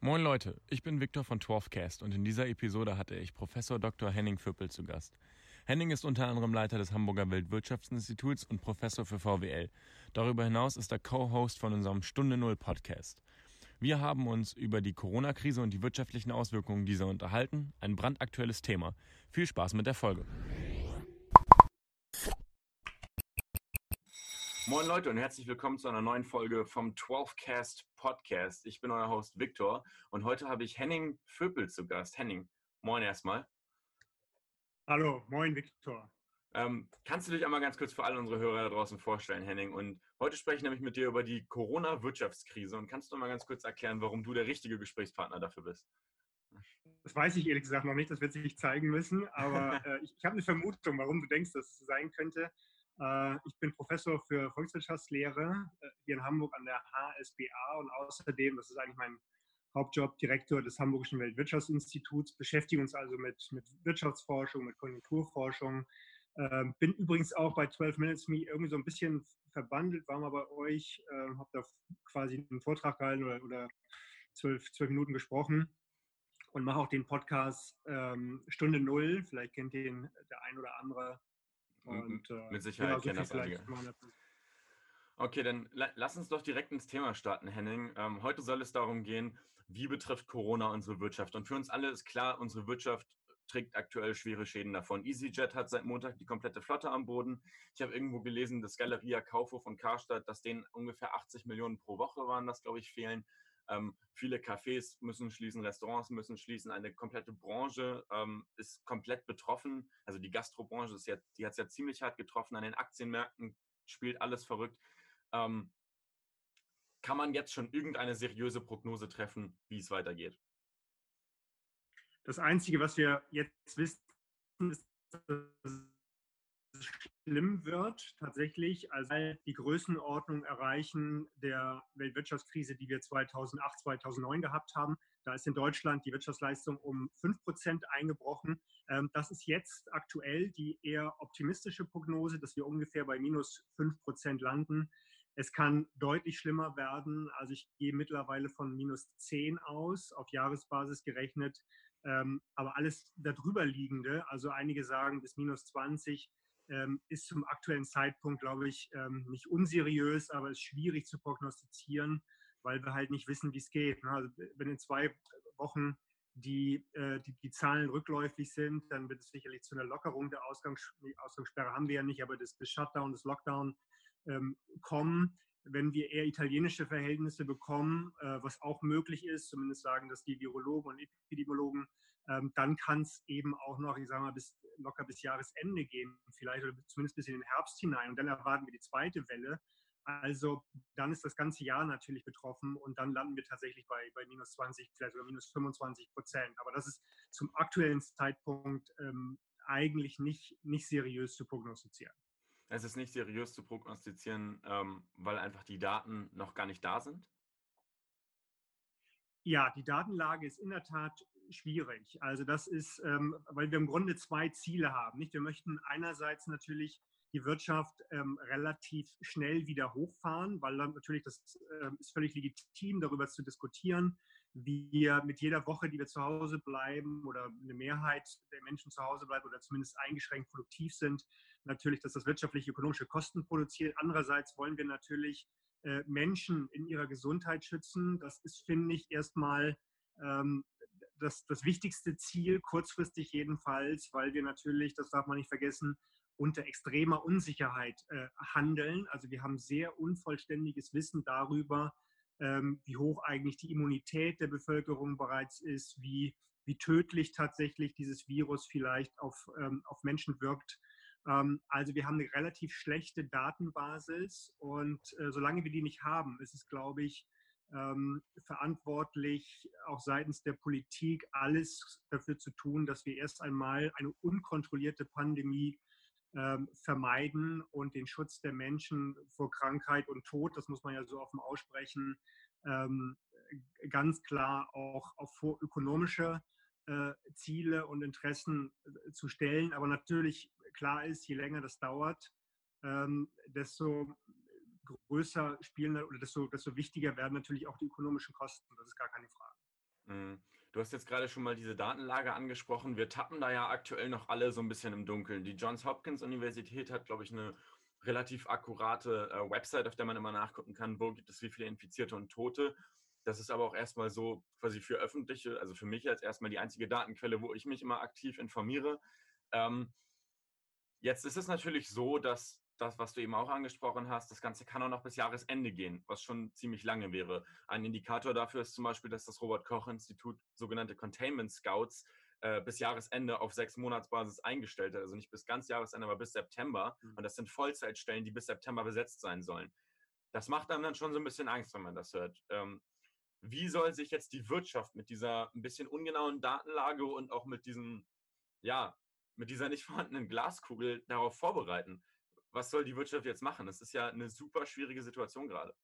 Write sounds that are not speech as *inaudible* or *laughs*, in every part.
Moin Leute, ich bin Viktor von 12cast und in dieser Episode hatte ich Professor Dr. Henning Füppel zu Gast. Henning ist unter anderem Leiter des Hamburger Weltwirtschaftsinstituts und Professor für VWL. Darüber hinaus ist er Co-Host von unserem Stunde Null Podcast. Wir haben uns über die Corona-Krise und die wirtschaftlichen Auswirkungen dieser unterhalten. Ein brandaktuelles Thema. Viel Spaß mit der Folge. Moin Leute und herzlich willkommen zu einer neuen Folge vom 12cast Podcast. Ich bin euer Host Viktor und heute habe ich Henning Vöpel zu Gast. Henning, moin erstmal. Hallo, moin Viktor. Ähm, kannst du dich einmal ganz kurz für alle unsere Hörer da draußen vorstellen, Henning? Und heute spreche ich nämlich mit dir über die Corona-Wirtschaftskrise und kannst du mal ganz kurz erklären, warum du der richtige Gesprächspartner dafür bist? Das weiß ich ehrlich gesagt noch nicht, das wird sich zeigen müssen, aber *laughs* äh, ich, ich habe eine Vermutung, warum du denkst, dass es sein könnte. Äh, ich bin Professor für Volkswirtschaftslehre äh, hier in Hamburg an der HSBA und außerdem, das ist eigentlich mein Hauptjob, Direktor des Hamburgischen Weltwirtschaftsinstituts, beschäftige uns also mit, mit Wirtschaftsforschung, mit Konjunkturforschung. Ähm, bin übrigens auch bei 12 Minutes Me irgendwie so ein bisschen verbandelt, war mal bei euch, äh, habe da quasi einen Vortrag gehalten oder, oder 12, 12 Minuten gesprochen und mache auch den Podcast ähm, Stunde Null. Vielleicht kennt den der ein oder andere und, äh, Mit Sicherheit genau, so kennen das einige. Okay, dann lass uns doch direkt ins Thema starten, Henning. Ähm, heute soll es darum gehen, wie betrifft Corona unsere Wirtschaft? Und für uns alle ist klar, unsere Wirtschaft trägt aktuell schwere Schäden davon. EasyJet hat seit Montag die komplette Flotte am Boden. Ich habe irgendwo gelesen, dass Galeria Kaufhof und Karstadt, dass denen ungefähr 80 Millionen pro Woche waren, das glaube ich fehlen. Ähm, viele Cafés müssen schließen, Restaurants müssen schließen, eine komplette Branche ähm, ist komplett betroffen. Also die Gastrobranche ist ja, die hat es ja ziemlich hart getroffen. An den Aktienmärkten spielt alles verrückt. Ähm, kann man jetzt schon irgendeine seriöse Prognose treffen, wie es weitergeht? Das Einzige, was wir jetzt wissen, ist, dass schlimm wird tatsächlich, also die Größenordnung erreichen der Weltwirtschaftskrise, die wir 2008, 2009 gehabt haben. Da ist in Deutschland die Wirtschaftsleistung um 5 Prozent eingebrochen. Ähm, das ist jetzt aktuell die eher optimistische Prognose, dass wir ungefähr bei minus 5 Prozent landen. Es kann deutlich schlimmer werden. Also ich gehe mittlerweile von minus 10 aus, auf Jahresbasis gerechnet. Ähm, aber alles darüber liegende, also einige sagen bis minus 20, ähm, ist zum aktuellen Zeitpunkt, glaube ich, ähm, nicht unseriös, aber ist schwierig zu prognostizieren, weil wir halt nicht wissen, wie es geht. Ne? Also wenn in zwei Wochen die, äh, die, die, Zahlen rückläufig sind, dann wird es sicherlich zu einer Lockerung der Ausgangs Ausgangssperre haben wir ja nicht, aber des, des Shutdown, des Lockdown ähm, kommen. Wenn wir eher italienische Verhältnisse bekommen, äh, was auch möglich ist, zumindest sagen das die Virologen und Epidemiologen, ähm, dann kann es eben auch noch, ich sage mal, bis, locker bis Jahresende gehen, vielleicht oder zumindest bis in den Herbst hinein. Und dann erwarten wir die zweite Welle. Also dann ist das ganze Jahr natürlich betroffen und dann landen wir tatsächlich bei, bei minus 20, vielleicht sogar minus 25 Prozent. Aber das ist zum aktuellen Zeitpunkt ähm, eigentlich nicht, nicht seriös zu prognostizieren. Es ist nicht seriös zu prognostizieren, ähm, weil einfach die Daten noch gar nicht da sind? Ja, die Datenlage ist in der Tat schwierig. Also das ist, ähm, weil wir im Grunde zwei Ziele haben. Nicht? Wir möchten einerseits natürlich die Wirtschaft ähm, relativ schnell wieder hochfahren, weil dann natürlich das äh, ist völlig legitim, darüber zu diskutieren, wie wir mit jeder Woche, die wir zu Hause bleiben oder eine Mehrheit der Menschen zu Hause bleibt oder zumindest eingeschränkt produktiv sind, natürlich, dass das wirtschaftliche, ökonomische Kosten produziert. Andererseits wollen wir natürlich äh, Menschen in ihrer Gesundheit schützen. Das ist, finde ich, erstmal ähm, das, das wichtigste Ziel, kurzfristig jedenfalls, weil wir natürlich, das darf man nicht vergessen, unter extremer Unsicherheit äh, handeln. Also wir haben sehr unvollständiges Wissen darüber, ähm, wie hoch eigentlich die Immunität der Bevölkerung bereits ist, wie, wie tödlich tatsächlich dieses Virus vielleicht auf, ähm, auf Menschen wirkt. Ähm, also wir haben eine relativ schlechte Datenbasis und äh, solange wir die nicht haben, ist es, glaube ich, ähm, verantwortlich, auch seitens der Politik, alles dafür zu tun, dass wir erst einmal eine unkontrollierte Pandemie ähm, vermeiden und den Schutz der Menschen vor Krankheit und Tod, das muss man ja so offen aussprechen, ähm, ganz klar auch auf ökonomische äh, Ziele und Interessen äh, zu stellen. Aber natürlich klar ist, je länger das dauert, ähm, desto größer spielen oder desto, desto wichtiger werden natürlich auch die ökonomischen Kosten. Das ist gar keine Frage. Mhm. Du hast jetzt gerade schon mal diese Datenlage angesprochen. Wir tappen da ja aktuell noch alle so ein bisschen im Dunkeln. Die Johns Hopkins Universität hat, glaube ich, eine relativ akkurate äh, Website, auf der man immer nachgucken kann, wo gibt es wie viele Infizierte und Tote. Das ist aber auch erstmal so quasi für öffentliche, also für mich als erstmal die einzige Datenquelle, wo ich mich immer aktiv informiere. Ähm, jetzt ist es natürlich so, dass das, was du eben auch angesprochen hast, das Ganze kann auch noch bis Jahresende gehen, was schon ziemlich lange wäre. Ein Indikator dafür ist zum Beispiel, dass das Robert-Koch-Institut sogenannte Containment Scouts äh, bis Jahresende auf sechs Monatsbasis eingestellt hat. Also nicht bis ganz Jahresende, aber bis September. Mhm. Und das sind Vollzeitstellen, die bis September besetzt sein sollen. Das macht einem dann schon so ein bisschen Angst, wenn man das hört. Ähm, wie soll sich jetzt die Wirtschaft mit dieser ein bisschen ungenauen Datenlage und auch mit diesem, ja, mit dieser nicht vorhandenen Glaskugel darauf vorbereiten? Was soll die Wirtschaft jetzt machen? Das ist ja eine super schwierige Situation gerade.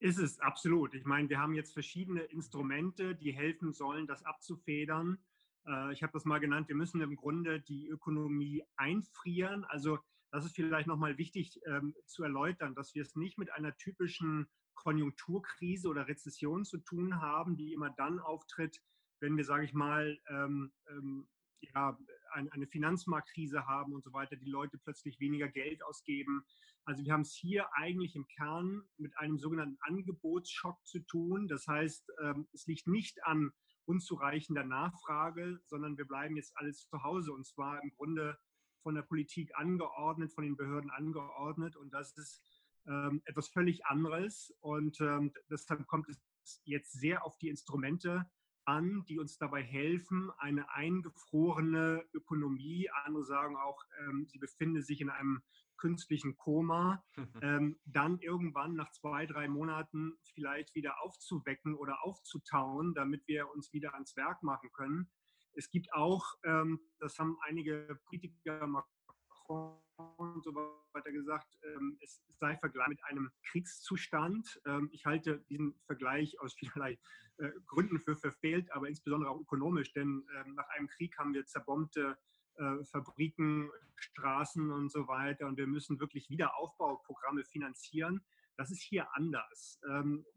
Ist es, absolut. Ich meine, wir haben jetzt verschiedene Instrumente, die helfen sollen, das abzufedern. Äh, ich habe das mal genannt, wir müssen im Grunde die Ökonomie einfrieren. Also das ist vielleicht nochmal wichtig ähm, zu erläutern, dass wir es nicht mit einer typischen Konjunkturkrise oder Rezession zu tun haben, die immer dann auftritt, wenn wir, sage ich mal, ähm, ähm, ja, eine Finanzmarktkrise haben und so weiter, die Leute plötzlich weniger Geld ausgeben. Also wir haben es hier eigentlich im Kern mit einem sogenannten Angebotsschock zu tun. Das heißt, ähm, es liegt nicht an unzureichender Nachfrage, sondern wir bleiben jetzt alles zu Hause und zwar im Grunde von der Politik angeordnet, von den Behörden angeordnet und das ist ähm, etwas völlig anderes und ähm, deshalb kommt es jetzt sehr auf die Instrumente an, die uns dabei helfen, eine eingefrorene Ökonomie, andere sagen auch, ähm, sie befinde sich in einem künstlichen Koma, *laughs* ähm, dann irgendwann nach zwei, drei Monaten vielleicht wieder aufzuwecken oder aufzutauen, damit wir uns wieder ans Werk machen können. Es gibt auch, ähm, das haben einige Politiker, Macron und so weiter gesagt, ähm, es sei Vergleich mit einem Kriegszustand. Ähm, ich halte diesen Vergleich aus vielerlei äh, Gründen für verfehlt, aber insbesondere auch ökonomisch, denn ähm, nach einem Krieg haben wir zerbombte äh, Fabriken, Straßen und so weiter. Und wir müssen wirklich Wiederaufbauprogramme finanzieren. Das ist hier anders.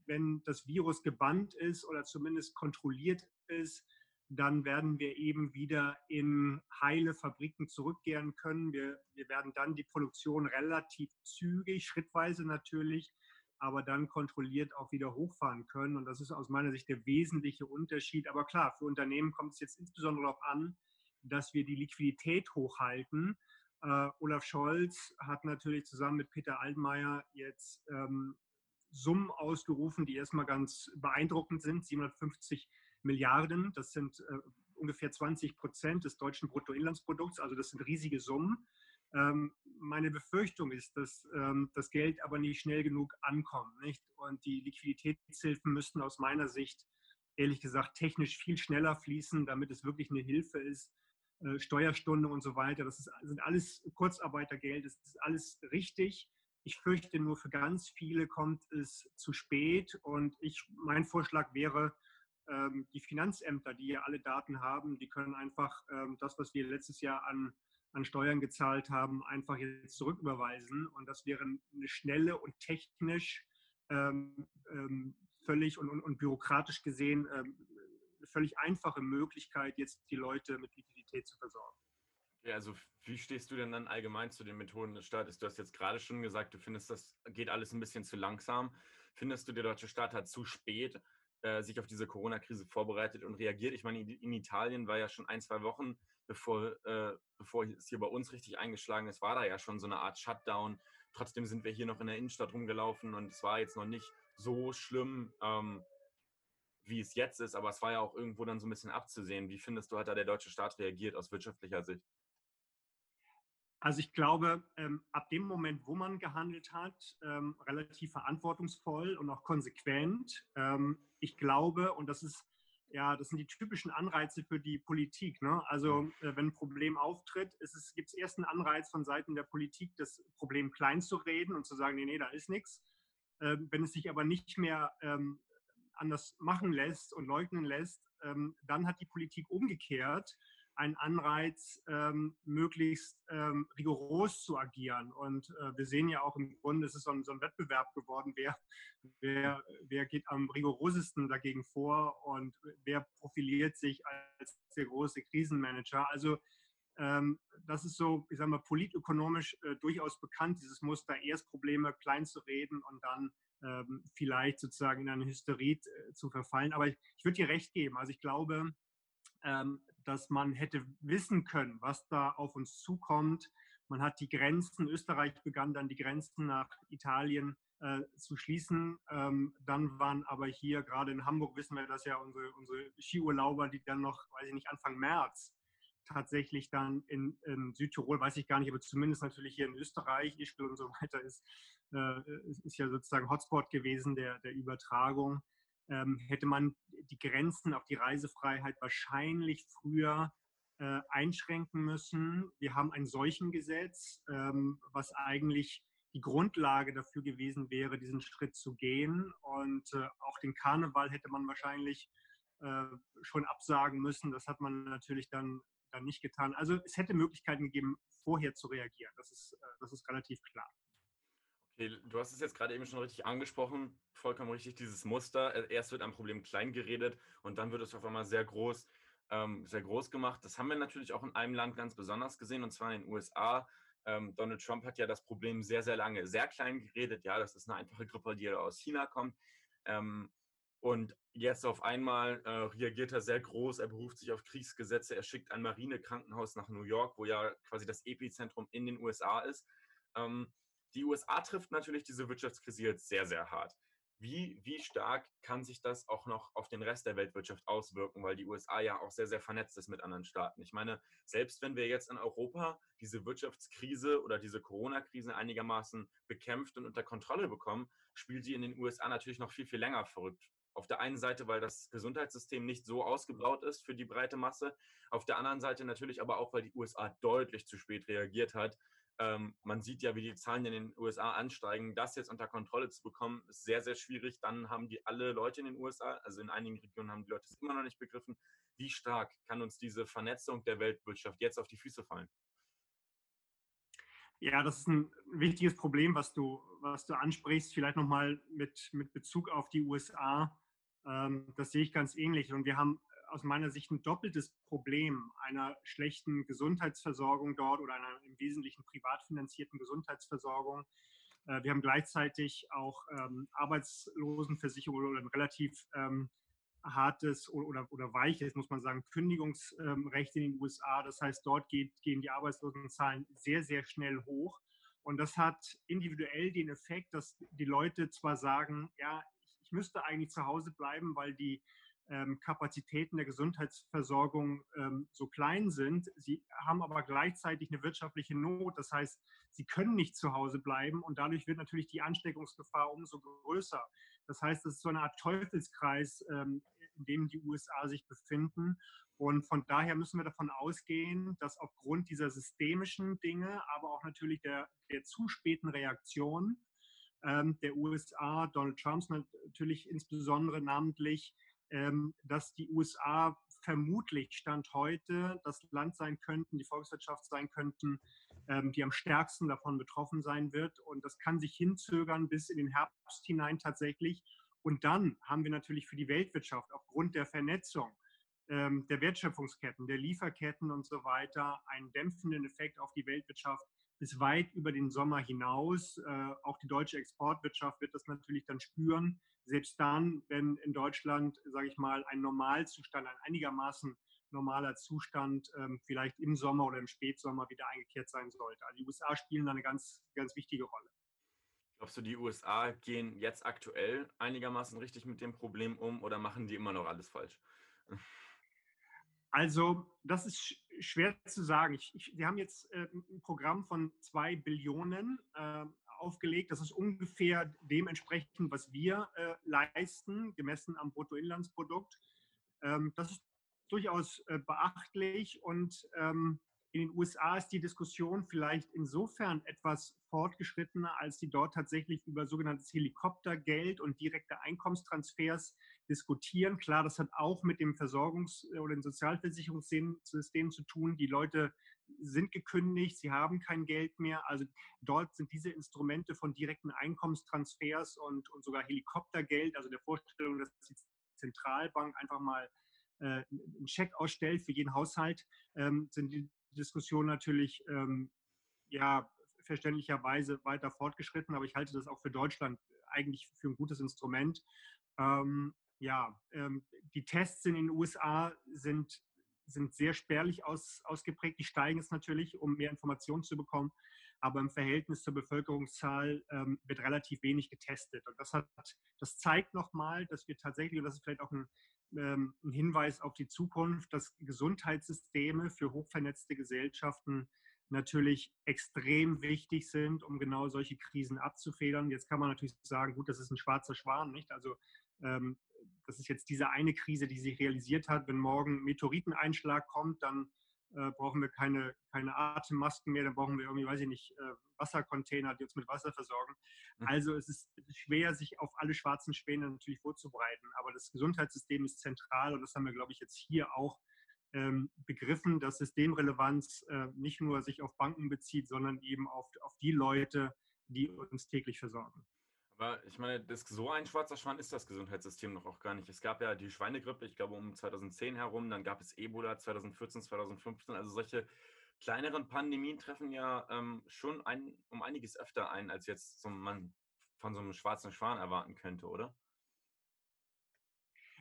Wenn das Virus gebannt ist oder zumindest kontrolliert ist, dann werden wir eben wieder in heile Fabriken zurückkehren können. Wir, wir werden dann die Produktion relativ zügig, schrittweise natürlich, aber dann kontrolliert auch wieder hochfahren können. Und das ist aus meiner Sicht der wesentliche Unterschied. Aber klar, für Unternehmen kommt es jetzt insbesondere darauf an, dass wir die Liquidität hochhalten. Uh, Olaf Scholz hat natürlich zusammen mit Peter Altmaier jetzt ähm, Summen ausgerufen, die erstmal ganz beeindruckend sind. 750 Milliarden, das sind äh, ungefähr 20 Prozent des deutschen Bruttoinlandsprodukts, also das sind riesige Summen. Ähm, meine Befürchtung ist, dass ähm, das Geld aber nicht schnell genug ankommt. Nicht? Und die Liquiditätshilfen müssten aus meiner Sicht, ehrlich gesagt, technisch viel schneller fließen, damit es wirklich eine Hilfe ist äh, Steuerstunde und so weiter. Das ist, sind alles Kurzarbeitergeld, das ist alles richtig. Ich fürchte nur, für ganz viele kommt es zu spät. Und ich, mein Vorschlag wäre, ähm, die Finanzämter, die ja alle Daten haben, die können einfach ähm, das, was wir letztes Jahr an, an Steuern gezahlt haben, einfach jetzt zurücküberweisen. Und das wäre eine schnelle und technisch ähm, ähm völlig und, und, und, bürokratisch gesehen ähm, völlig einfache Möglichkeit, jetzt die Leute mit Liquidität zu versorgen. Ja, also wie stehst du denn dann allgemein zu den Methoden des Staates? Du hast jetzt gerade schon gesagt, du findest, das geht alles ein bisschen zu langsam. Findest du, der deutsche Staat hat zu spät äh, sich auf diese Corona-Krise vorbereitet und reagiert? Ich meine, in Italien war ja schon ein, zwei Wochen, bevor, äh, bevor es hier bei uns richtig eingeschlagen ist, war da ja schon so eine Art Shutdown. Trotzdem sind wir hier noch in der Innenstadt rumgelaufen und es war jetzt noch nicht so schlimm. Ähm, wie es jetzt ist, aber es war ja auch irgendwo dann so ein bisschen abzusehen. Wie findest du, hat da der deutsche Staat reagiert aus wirtschaftlicher Sicht? Also ich glaube, ähm, ab dem Moment, wo man gehandelt hat, ähm, relativ verantwortungsvoll und auch konsequent. Ähm, ich glaube, und das ist ja, das sind die typischen Anreize für die Politik. Ne? Also äh, wenn ein Problem auftritt, gibt es erst einen Anreiz von Seiten der Politik, das Problem klein zu reden und zu sagen, nee, nee, da ist nichts. Ähm, wenn es sich aber nicht mehr ähm, anders machen lässt und leugnen lässt, ähm, dann hat die Politik umgekehrt ein Anreiz, ähm, möglichst ähm, rigoros zu agieren. Und äh, wir sehen ja auch im Grunde, es ist so ein, so ein Wettbewerb geworden, wer, wer, wer geht am rigorosesten dagegen vor und wer profiliert sich als der große Krisenmanager. Also ähm, das ist so, ich sage mal, politökonomisch äh, durchaus bekannt, dieses Muster, erst Probleme klein zu reden und dann ähm, vielleicht sozusagen in eine Hysterie äh, zu verfallen. Aber ich, ich würde dir recht geben. Also ich glaube, ähm, dass man hätte wissen können, was da auf uns zukommt. Man hat die Grenzen, Österreich begann dann die Grenzen nach Italien äh, zu schließen. Ähm, dann waren aber hier, gerade in Hamburg wissen wir das ja, unsere, unsere Skiurlauber, die dann noch, weiß ich nicht, Anfang März tatsächlich dann in, in, Südtirol, weiß ich gar nicht, aber zumindest natürlich hier in Österreich, Ischgl und so weiter ist, äh, ist ja sozusagen Hotspot gewesen der, der Übertragung. Ähm, hätte man die Grenzen auf die Reisefreiheit wahrscheinlich früher äh, einschränken müssen. Wir haben ein Seuchengesetz, ähm, was eigentlich die Grundlage dafür gewesen wäre, diesen Schritt zu gehen. Und äh, auch den Karneval hätte man wahrscheinlich äh, schon absagen müssen. Das hat man natürlich dann dann nicht getan. Also es hätte Möglichkeiten gegeben, vorher zu reagieren. Das ist, äh, das ist relativ klar. Okay, du hast es jetzt gerade eben schon richtig angesprochen, vollkommen richtig, dieses Muster. Äh, erst wird ein Problem klein geredet und dann wird es auf einmal sehr groß, ähm, sehr groß gemacht. Das haben wir natürlich auch in einem Land ganz besonders gesehen, und zwar in den USA. Ähm, Donald Trump hat ja das Problem sehr, sehr lange sehr klein geredet. Ja, das ist eine einfache Grippe, die aus China kommt. Ähm, und jetzt auf einmal äh, reagiert er sehr groß, er beruft sich auf Kriegsgesetze, er schickt ein Marinekrankenhaus nach New York, wo ja quasi das Epizentrum in den USA ist. Ähm, die USA trifft natürlich diese Wirtschaftskrise jetzt sehr, sehr hart. Wie, wie stark kann sich das auch noch auf den Rest der Weltwirtschaft auswirken, weil die USA ja auch sehr, sehr vernetzt ist mit anderen Staaten. Ich meine, selbst wenn wir jetzt in Europa diese Wirtschaftskrise oder diese Corona-Krise einigermaßen bekämpft und unter Kontrolle bekommen, spielt sie in den USA natürlich noch viel, viel länger verrückt. Auf der einen Seite, weil das Gesundheitssystem nicht so ausgebaut ist für die breite Masse. Auf der anderen Seite natürlich aber auch, weil die USA deutlich zu spät reagiert hat. Ähm, man sieht ja, wie die Zahlen in den USA ansteigen. Das jetzt unter Kontrolle zu bekommen, ist sehr, sehr schwierig. Dann haben die alle Leute in den USA, also in einigen Regionen haben die Leute es immer noch nicht begriffen. Wie stark kann uns diese Vernetzung der Weltwirtschaft jetzt auf die Füße fallen? Ja, das ist ein wichtiges Problem, was du, was du ansprichst. Vielleicht nochmal mit, mit Bezug auf die USA. Ähm, das sehe ich ganz ähnlich. Und wir haben aus meiner Sicht ein doppeltes Problem einer schlechten Gesundheitsversorgung dort oder einer im Wesentlichen privat finanzierten Gesundheitsversorgung. Äh, wir haben gleichzeitig auch ähm, Arbeitslosenversicherung oder ein relativ ähm, hartes oder, oder weiches, muss man sagen, Kündigungsrecht in den USA. Das heißt, dort geht, gehen die Arbeitslosenzahlen sehr, sehr schnell hoch. Und das hat individuell den Effekt, dass die Leute zwar sagen, ja, ich müsste eigentlich zu Hause bleiben, weil die ähm, Kapazitäten der Gesundheitsversorgung ähm, so klein sind. Sie haben aber gleichzeitig eine wirtschaftliche Not. Das heißt, sie können nicht zu Hause bleiben und dadurch wird natürlich die Ansteckungsgefahr umso größer. Das heißt, es ist so eine Art Teufelskreis, ähm, in dem die USA sich befinden. Und von daher müssen wir davon ausgehen, dass aufgrund dieser systemischen Dinge, aber auch natürlich der, der zu späten Reaktion ähm, der USA, Donald Trumps natürlich insbesondere namentlich, ähm, dass die USA vermutlich Stand heute das Land sein könnten, die Volkswirtschaft sein könnten, ähm, die am stärksten davon betroffen sein wird. Und das kann sich hinzögern bis in den Herbst hinein tatsächlich. Und dann haben wir natürlich für die Weltwirtschaft aufgrund der Vernetzung ähm, der Wertschöpfungsketten, der Lieferketten und so weiter einen dämpfenden Effekt auf die Weltwirtschaft bis weit über den Sommer hinaus. Äh, auch die deutsche Exportwirtschaft wird das natürlich dann spüren. Selbst dann, wenn in Deutschland, sage ich mal, ein Normalzustand, ein einigermaßen normaler Zustand ähm, vielleicht im Sommer oder im Spätsommer wieder eingekehrt sein sollte. Also die USA spielen da eine ganz, ganz wichtige Rolle. Glaubst du, die USA gehen jetzt aktuell einigermaßen richtig mit dem Problem um oder machen die immer noch alles falsch? Also, das ist schwer zu sagen. Ich, ich, wir haben jetzt äh, ein Programm von zwei Billionen äh, aufgelegt. Das ist ungefähr dementsprechend, was wir äh, leisten, gemessen am Bruttoinlandsprodukt. Ähm, das ist durchaus äh, beachtlich und ähm, in den USA ist die Diskussion vielleicht insofern etwas fortgeschrittener, als sie dort tatsächlich über sogenanntes Helikoptergeld und direkte Einkommenstransfers diskutieren. Klar, das hat auch mit dem Versorgungs- oder dem Sozialversicherungssystem zu tun. Die Leute sind gekündigt, sie haben kein Geld mehr. Also dort sind diese Instrumente von direkten Einkommenstransfers und, und sogar Helikoptergeld, also der Vorstellung, dass die Zentralbank einfach mal äh, einen Scheck ausstellt für jeden Haushalt, ähm, sind die Diskussionen natürlich ähm, ja, verständlicherweise weiter fortgeschritten, aber ich halte das auch für Deutschland eigentlich für ein gutes Instrument. Ähm, ja, ähm, die Tests in den USA sind sind sehr spärlich aus, ausgeprägt. Die steigen es natürlich, um mehr Informationen zu bekommen. Aber im Verhältnis zur Bevölkerungszahl ähm, wird relativ wenig getestet. Und das, hat, das zeigt nochmal, dass wir tatsächlich, und das ist vielleicht auch ein, ähm, ein Hinweis auf die Zukunft, dass Gesundheitssysteme für hochvernetzte Gesellschaften natürlich extrem wichtig sind, um genau solche Krisen abzufedern. Jetzt kann man natürlich sagen, gut, das ist ein schwarzer Schwan, nicht? Also ähm, das ist jetzt diese eine Krise, die sich realisiert hat. Wenn morgen Meteoriteneinschlag kommt, dann äh, brauchen wir keine, keine Atemmasken mehr, dann brauchen wir irgendwie, weiß ich nicht, äh, Wassercontainer, die uns mit Wasser versorgen. Mhm. Also es ist, schwer, sich auf alle schwarzen Späne natürlich vorzubereiten. Aber das Gesundheitssystem ist zentral und das haben wir, glaube ich, jetzt hier auch ähm, begriffen, dass Systemrelevanz äh, nicht nur sich auf Banken bezieht, sondern eben auf, auf die Leute, die uns täglich versorgen. Aber ich meine, das, so ein schwarzer Schwan ist das Gesundheitssystem noch auch gar nicht. Es gab ja die Schweinegrippe, ich glaube um 2010 herum, dann gab es Ebola 2014, 2015. Also solche kleineren Pandemien treffen ja ähm, schon ein, um einiges öfter ein, als jetzt so man von so einem schwarzen Schwan erwarten könnte, oder?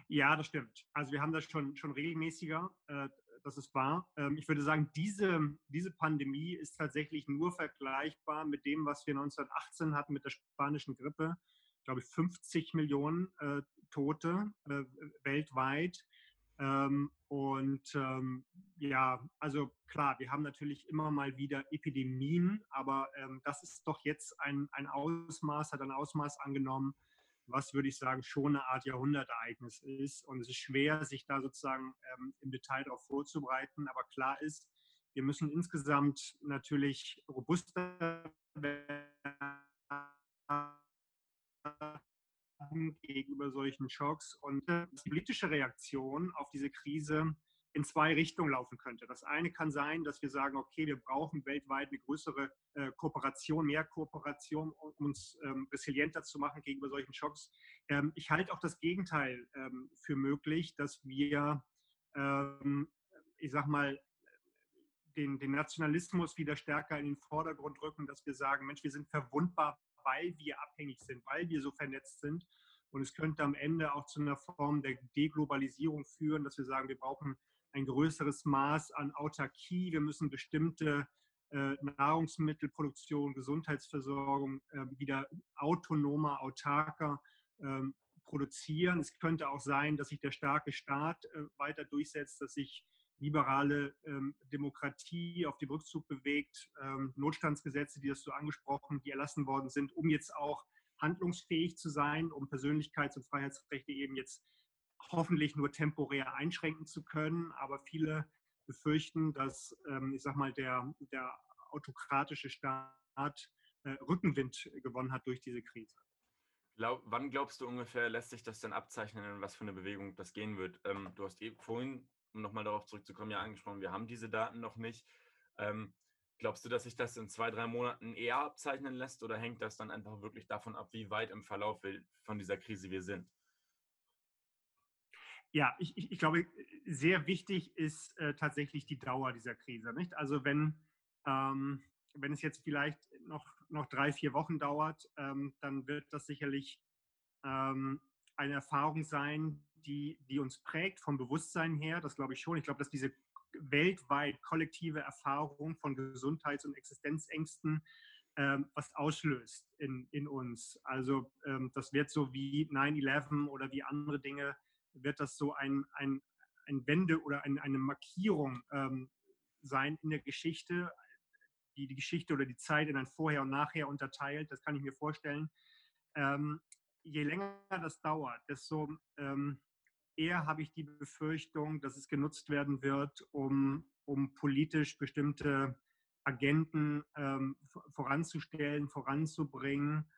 Ja, das stimmt. Also wir haben das schon, schon regelmäßiger. Das ist wahr. Ähm, ich würde sagen, diese, diese Pandemie ist tatsächlich nur vergleichbar mit dem, was wir 1918 hatten mit der spanischen Grippe. Ich glaube, 50 Millionen äh, Tote äh, weltweit. Ähm, und ähm, ja, also klar, wir haben natürlich immer mal wieder Epidemien, aber ähm, das ist doch jetzt ein, ein Ausmaß, hat ein Ausmaß angenommen, was würde ich sagen schon eine Art Jahrhundertereignis ist. Und es ist schwer, sich da sozusagen ähm, im Detail darauf vorzubereiten. Aber klar ist, wir müssen insgesamt natürlich robuster werden gegenüber solchen Schocks. Und die politische Reaktion auf diese Krise in zwei Richtungen laufen könnte. Das eine kann sein, dass wir sagen, okay, wir brauchen weltweit eine größere äh, Kooperation, mehr Kooperation, um uns ähm, resilienter zu machen gegenüber solchen Schocks. Ähm, ich halte auch das Gegenteil ähm, für möglich, dass wir, ähm, ich sag mal, den, den Nationalismus wieder stärker in den Vordergrund rücken, dass wir sagen, Mensch, wir sind verwundbar, weil wir abhängig sind, weil wir so vernetzt sind. Und es könnte am Ende auch zu einer Form der Deglobalisierung führen, dass wir sagen, wir brauchen ein größeres Maß an Autarkie. Wir müssen bestimmte äh, Nahrungsmittelproduktion, Gesundheitsversorgung äh, wieder autonomer, autarker ähm, produzieren. Es könnte auch sein, dass sich der starke Staat äh, weiter durchsetzt, dass sich liberale ähm, Demokratie auf den Rückzug bewegt, ähm, Notstandsgesetze, die hast du angesprochen, die erlassen worden sind, um jetzt auch handlungsfähig zu sein, um Persönlichkeits- und Freiheitsrechte eben jetzt hoffentlich nur temporär einschränken zu können. Aber viele befürchten, dass, ähm, ich sag mal, der, der autokratische Staat äh, Rückenwind gewonnen hat durch diese Krise. Glaub, wann glaubst du ungefähr, lässt sich das denn abzeichnen, in was für eine Bewegung das gehen wird? Ähm, du hast eben vorhin, um nochmal darauf zurückzukommen, ja angesprochen, wir haben diese Daten noch nicht. Ähm, glaubst du, dass sich das in zwei, drei Monaten eher abzeichnen lässt oder hängt das dann einfach wirklich davon ab, wie weit im Verlauf von dieser Krise wir sind? Ja, ich, ich, ich, glaube, sehr wichtig ist äh, tatsächlich die Dauer dieser Krise. Nicht? Also wenn, ähm, wenn es jetzt vielleicht noch, noch drei, vier Wochen dauert, ähm, dann wird das sicherlich ähm, eine Erfahrung sein, die, die uns prägt vom Bewusstsein her. Das glaube ich schon. Ich glaube, dass diese weltweit kollektive Erfahrung von Gesundheits- und Existenzängsten ähm, was auslöst in, in uns. Also ähm, das wird so wie 9-11 oder wie andere Dinge wird das so ein, ein, ein Wende oder ein, eine Markierung ähm, sein in der Geschichte, die die Geschichte oder die Zeit in ein Vorher und Nachher unterteilt. Das kann ich mir vorstellen. Ähm, je länger das dauert, desto ähm, eher habe ich die Befürchtung, dass es genutzt werden wird, um, um politisch bestimmte Agenten ähm, voranzustellen, voranzubringen.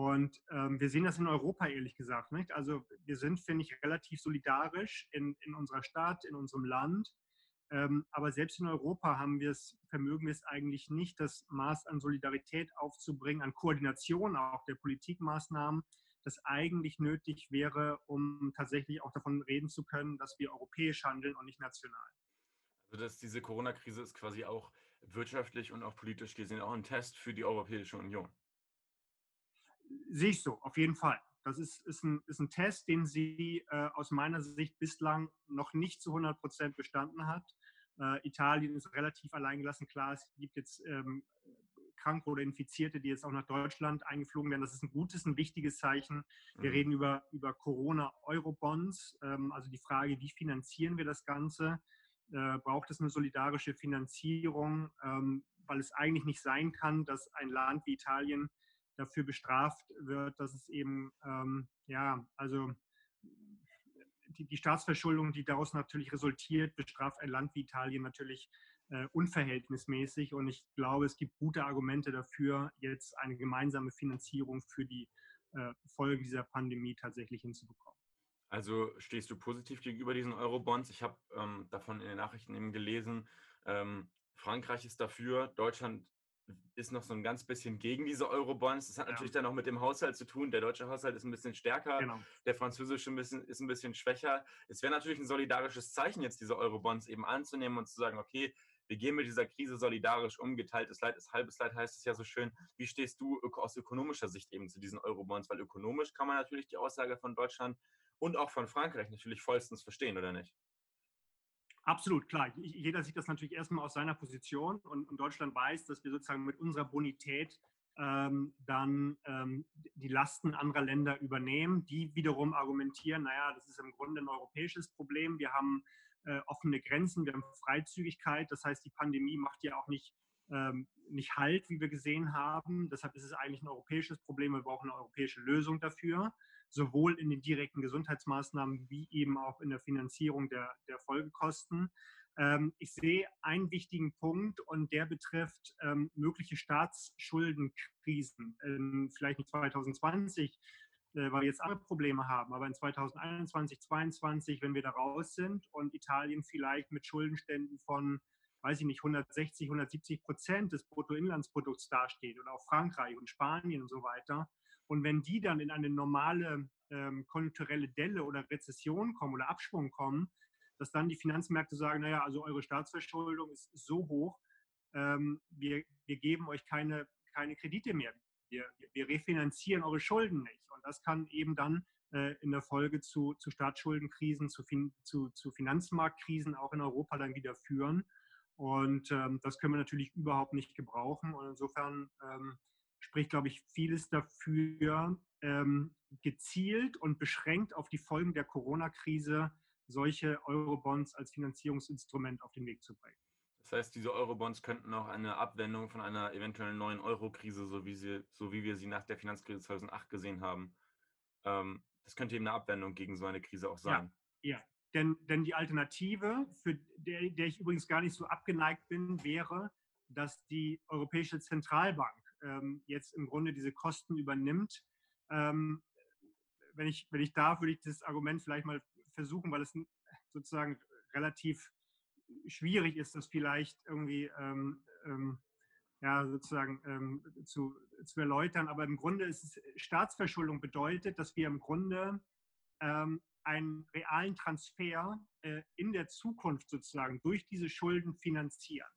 Und ähm, wir sehen das in Europa ehrlich gesagt nicht. Also wir sind, finde ich, relativ solidarisch in, in unserer Stadt, in unserem Land. Ähm, aber selbst in Europa haben wir es, vermögen wir es eigentlich nicht, das Maß an Solidarität aufzubringen, an Koordination auch der Politikmaßnahmen, das eigentlich nötig wäre, um tatsächlich auch davon reden zu können, dass wir europäisch handeln und nicht national. Also dass diese Corona-Krise ist quasi auch wirtschaftlich und auch politisch gesehen auch ein Test für die Europäische Union. Sehe ich so, auf jeden Fall. Das ist, ist, ein, ist ein Test, den sie äh, aus meiner Sicht bislang noch nicht zu 100 Prozent bestanden hat. Äh, Italien ist relativ alleingelassen. Klar, es gibt jetzt ähm, Kranke oder Infizierte, die jetzt auch nach Deutschland eingeflogen werden. Das ist ein gutes, ein wichtiges Zeichen. Wir mhm. reden über, über Corona-Eurobonds, ähm, also die Frage, wie finanzieren wir das Ganze? Äh, braucht es eine solidarische Finanzierung, ähm, weil es eigentlich nicht sein kann, dass ein Land wie Italien dafür bestraft wird, dass es eben, ähm, ja, also die, die, Staatsverschuldung, die daraus natürlich resultiert, bestraft ein Land wie Italien natürlich äh, unverhältnismäßig. Und ich glaube, es gibt gute Argumente dafür, jetzt eine gemeinsame Finanzierung für die äh, Folgen dieser Pandemie tatsächlich hinzubekommen. Also stehst du positiv gegenüber diesen Eurobonds? Ich habe ähm, davon in den Nachrichten eben gelesen, ähm, Frankreich ist dafür, Deutschland ist noch so ein ganz bisschen gegen diese Eurobonds. Das hat ja. natürlich dann auch mit dem Haushalt zu tun. Der deutsche Haushalt ist ein bisschen stärker, genau. der französische ist ein bisschen schwächer. Es wäre natürlich ein solidarisches Zeichen, jetzt diese Eurobonds eben anzunehmen und zu sagen, okay, wir gehen mit dieser Krise solidarisch um. Geteiltes Leid ist halbes Leid, heißt es ja so schön. Wie stehst du aus ökonomischer Sicht eben zu diesen Eurobonds? Weil ökonomisch kann man natürlich die Aussage von Deutschland und auch von Frankreich natürlich vollstens verstehen, oder nicht? Absolut, klar. Jeder sieht das natürlich erstmal aus seiner Position und, und Deutschland weiß, dass wir sozusagen mit unserer Bonität ähm, dann ähm, die Lasten anderer Länder übernehmen, die wiederum argumentieren, naja, das ist im Grunde ein europäisches Problem. Wir haben äh, offene Grenzen, wir haben Freizügigkeit. Das heißt, die Pandemie macht ja auch nicht, ähm, nicht Halt, wie wir gesehen haben. Deshalb ist es eigentlich ein europäisches Problem. Wir brauchen eine europäische Lösung dafür sowohl in den direkten Gesundheitsmaßnahmen wie eben auch in der Finanzierung der, der Folgekosten. Ähm, ich sehe einen wichtigen Punkt und der betrifft ähm, mögliche Staatsschuldenkrisen. Ähm, vielleicht nicht 2020, äh, weil wir jetzt andere Probleme haben, aber in 2021, 2022, wenn wir da raus sind und Italien vielleicht mit Schuldenständen von weiß ich nicht, 160, 170 Prozent des Bruttoinlandsprodukts dasteht oder auch Frankreich und Spanien und so weiter, und wenn die dann in eine normale ähm, konjunkturelle Delle oder Rezession kommen oder Abschwung kommen, dass dann die Finanzmärkte sagen, naja, also eure Staatsverschuldung ist so hoch, ähm, wir, wir geben euch keine, keine Kredite mehr. Wir, wir refinanzieren eure Schulden nicht. Und das kann eben dann äh, in der Folge zu, zu Staatsschuldenkrisen, zu, fin, zu, zu Finanzmarktkrisen auch in Europa dann wieder führen. Und ähm, das können wir natürlich überhaupt nicht gebrauchen. Und insofern ähm, spricht, glaube ich, vieles dafür, ähm, gezielt und beschränkt auf die Folgen der Corona-Krise solche Eurobonds als Finanzierungsinstrument auf den Weg zu bringen. Das heißt, diese Eurobonds könnten auch eine Abwendung von einer eventuellen neuen Euro-Krise, so, wie so wie wir sie nach der Finanzkrise 2008 gesehen haben, ähm, das könnte eben eine Abwendung gegen so eine Krise auch sein. Ja, ja. Denn, denn die Alternative, für der, der ich übrigens gar nicht so abgeneigt bin, wäre, dass die Europäische Zentralbank ähm, jetzt im Grunde diese Kosten übernimmt. Ähm, wenn, ich, wenn ich darf, würde ich das Argument vielleicht mal versuchen, weil es sozusagen relativ schwierig ist, das vielleicht irgendwie ähm, ähm ja, sozusagen ähm, zu, zu erläutern. Aber im Grunde ist es, Staatsverschuldung bedeutet, dass wir im Grunde einen realen Transfer äh, in der Zukunft sozusagen durch diese Schulden finanzieren.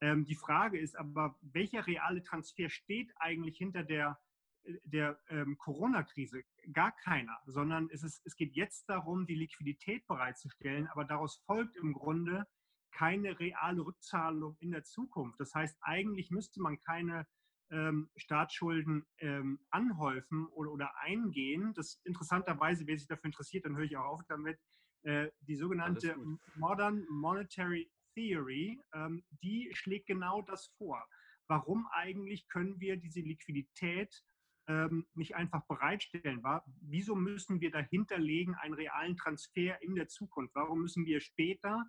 Ähm, die Frage ist aber, welcher reale Transfer steht eigentlich hinter der, äh, der ähm, Corona-Krise? Gar keiner, sondern es, ist, es geht jetzt darum, die Liquidität bereitzustellen, aber daraus folgt im Grunde keine reale Rückzahlung in der Zukunft. Das heißt, eigentlich müsste man keine ähm, Staatsschulden ähm, anhäufen oder, oder eingehen. Das interessanterweise, wer sich dafür interessiert, dann höre ich auch auf damit, äh, die sogenannte Modern Monetary Theory, ähm, die schlägt genau das vor. Warum eigentlich können wir diese Liquidität ähm, nicht einfach bereitstellen? War, wieso müssen wir dahinterlegen einen realen Transfer in der Zukunft? Warum müssen wir später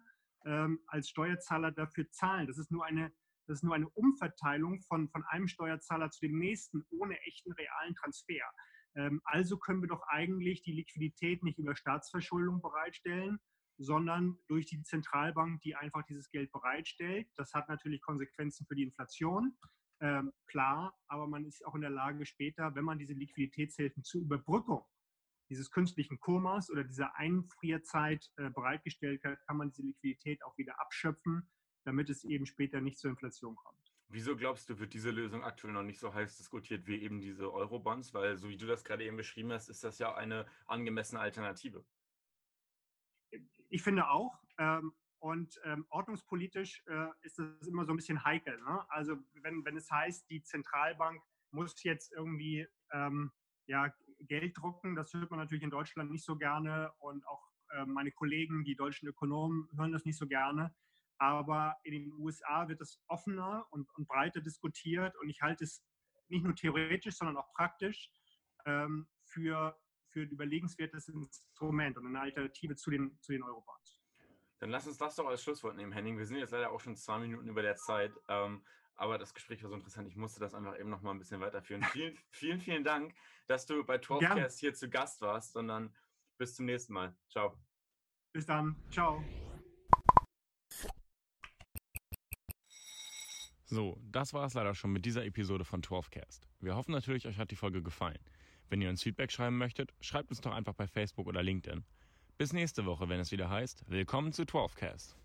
ähm, als Steuerzahler dafür zahlen? Das ist nur eine, das ist nur eine Umverteilung von, von einem Steuerzahler zu dem nächsten ohne echten realen Transfer. Ähm, also können wir doch eigentlich die Liquidität nicht über Staatsverschuldung bereitstellen, sondern durch die Zentralbank, die einfach dieses Geld bereitstellt. Das hat natürlich Konsequenzen für die Inflation, ähm, klar, aber man ist auch in der Lage später, wenn man diese Liquiditätshilfen zur Überbrückung dieses künstlichen Komas oder dieser Einfrierzeit äh, bereitgestellt hat, kann man diese Liquidität auch wieder abschöpfen, damit es eben später nicht zur Inflation kommt. Wieso glaubst du, wird diese Lösung aktuell noch nicht so heiß diskutiert wie eben diese Eurobonds? Weil, so wie du das gerade eben beschrieben hast, ist das ja eine angemessene Alternative. Ich finde auch. Ähm, und ähm, ordnungspolitisch äh, ist das immer so ein bisschen heikel. Ne? Also wenn, wenn es heißt, die Zentralbank muss jetzt irgendwie ähm, ja, Geld drucken, das hört man natürlich in Deutschland nicht so gerne und auch äh, meine Kollegen, die deutschen Ökonomen, hören das nicht so gerne. Aber in den USA wird es offener und, und breiter diskutiert und ich halte es nicht nur theoretisch, sondern auch praktisch ähm, für, für ein überlegenswertes Instrument und eine Alternative zu den, zu den Eurobonds. Dann lass uns das doch als Schlusswort nehmen, Henning. Wir sind jetzt leider auch schon zwei Minuten über der Zeit. Ähm, aber das Gespräch war so interessant. Ich musste das einfach eben noch mal ein bisschen weiterführen. *laughs* vielen, vielen, vielen Dank, dass du bei 12 hier zu Gast warst. Und dann bis zum nächsten Mal. Ciao. Bis dann. Ciao. So, das war es leider schon mit dieser Episode von 12cast. Wir hoffen natürlich, euch hat die Folge gefallen. Wenn ihr uns Feedback schreiben möchtet, schreibt uns doch einfach bei Facebook oder LinkedIn. Bis nächste Woche, wenn es wieder heißt, willkommen zu 12cast.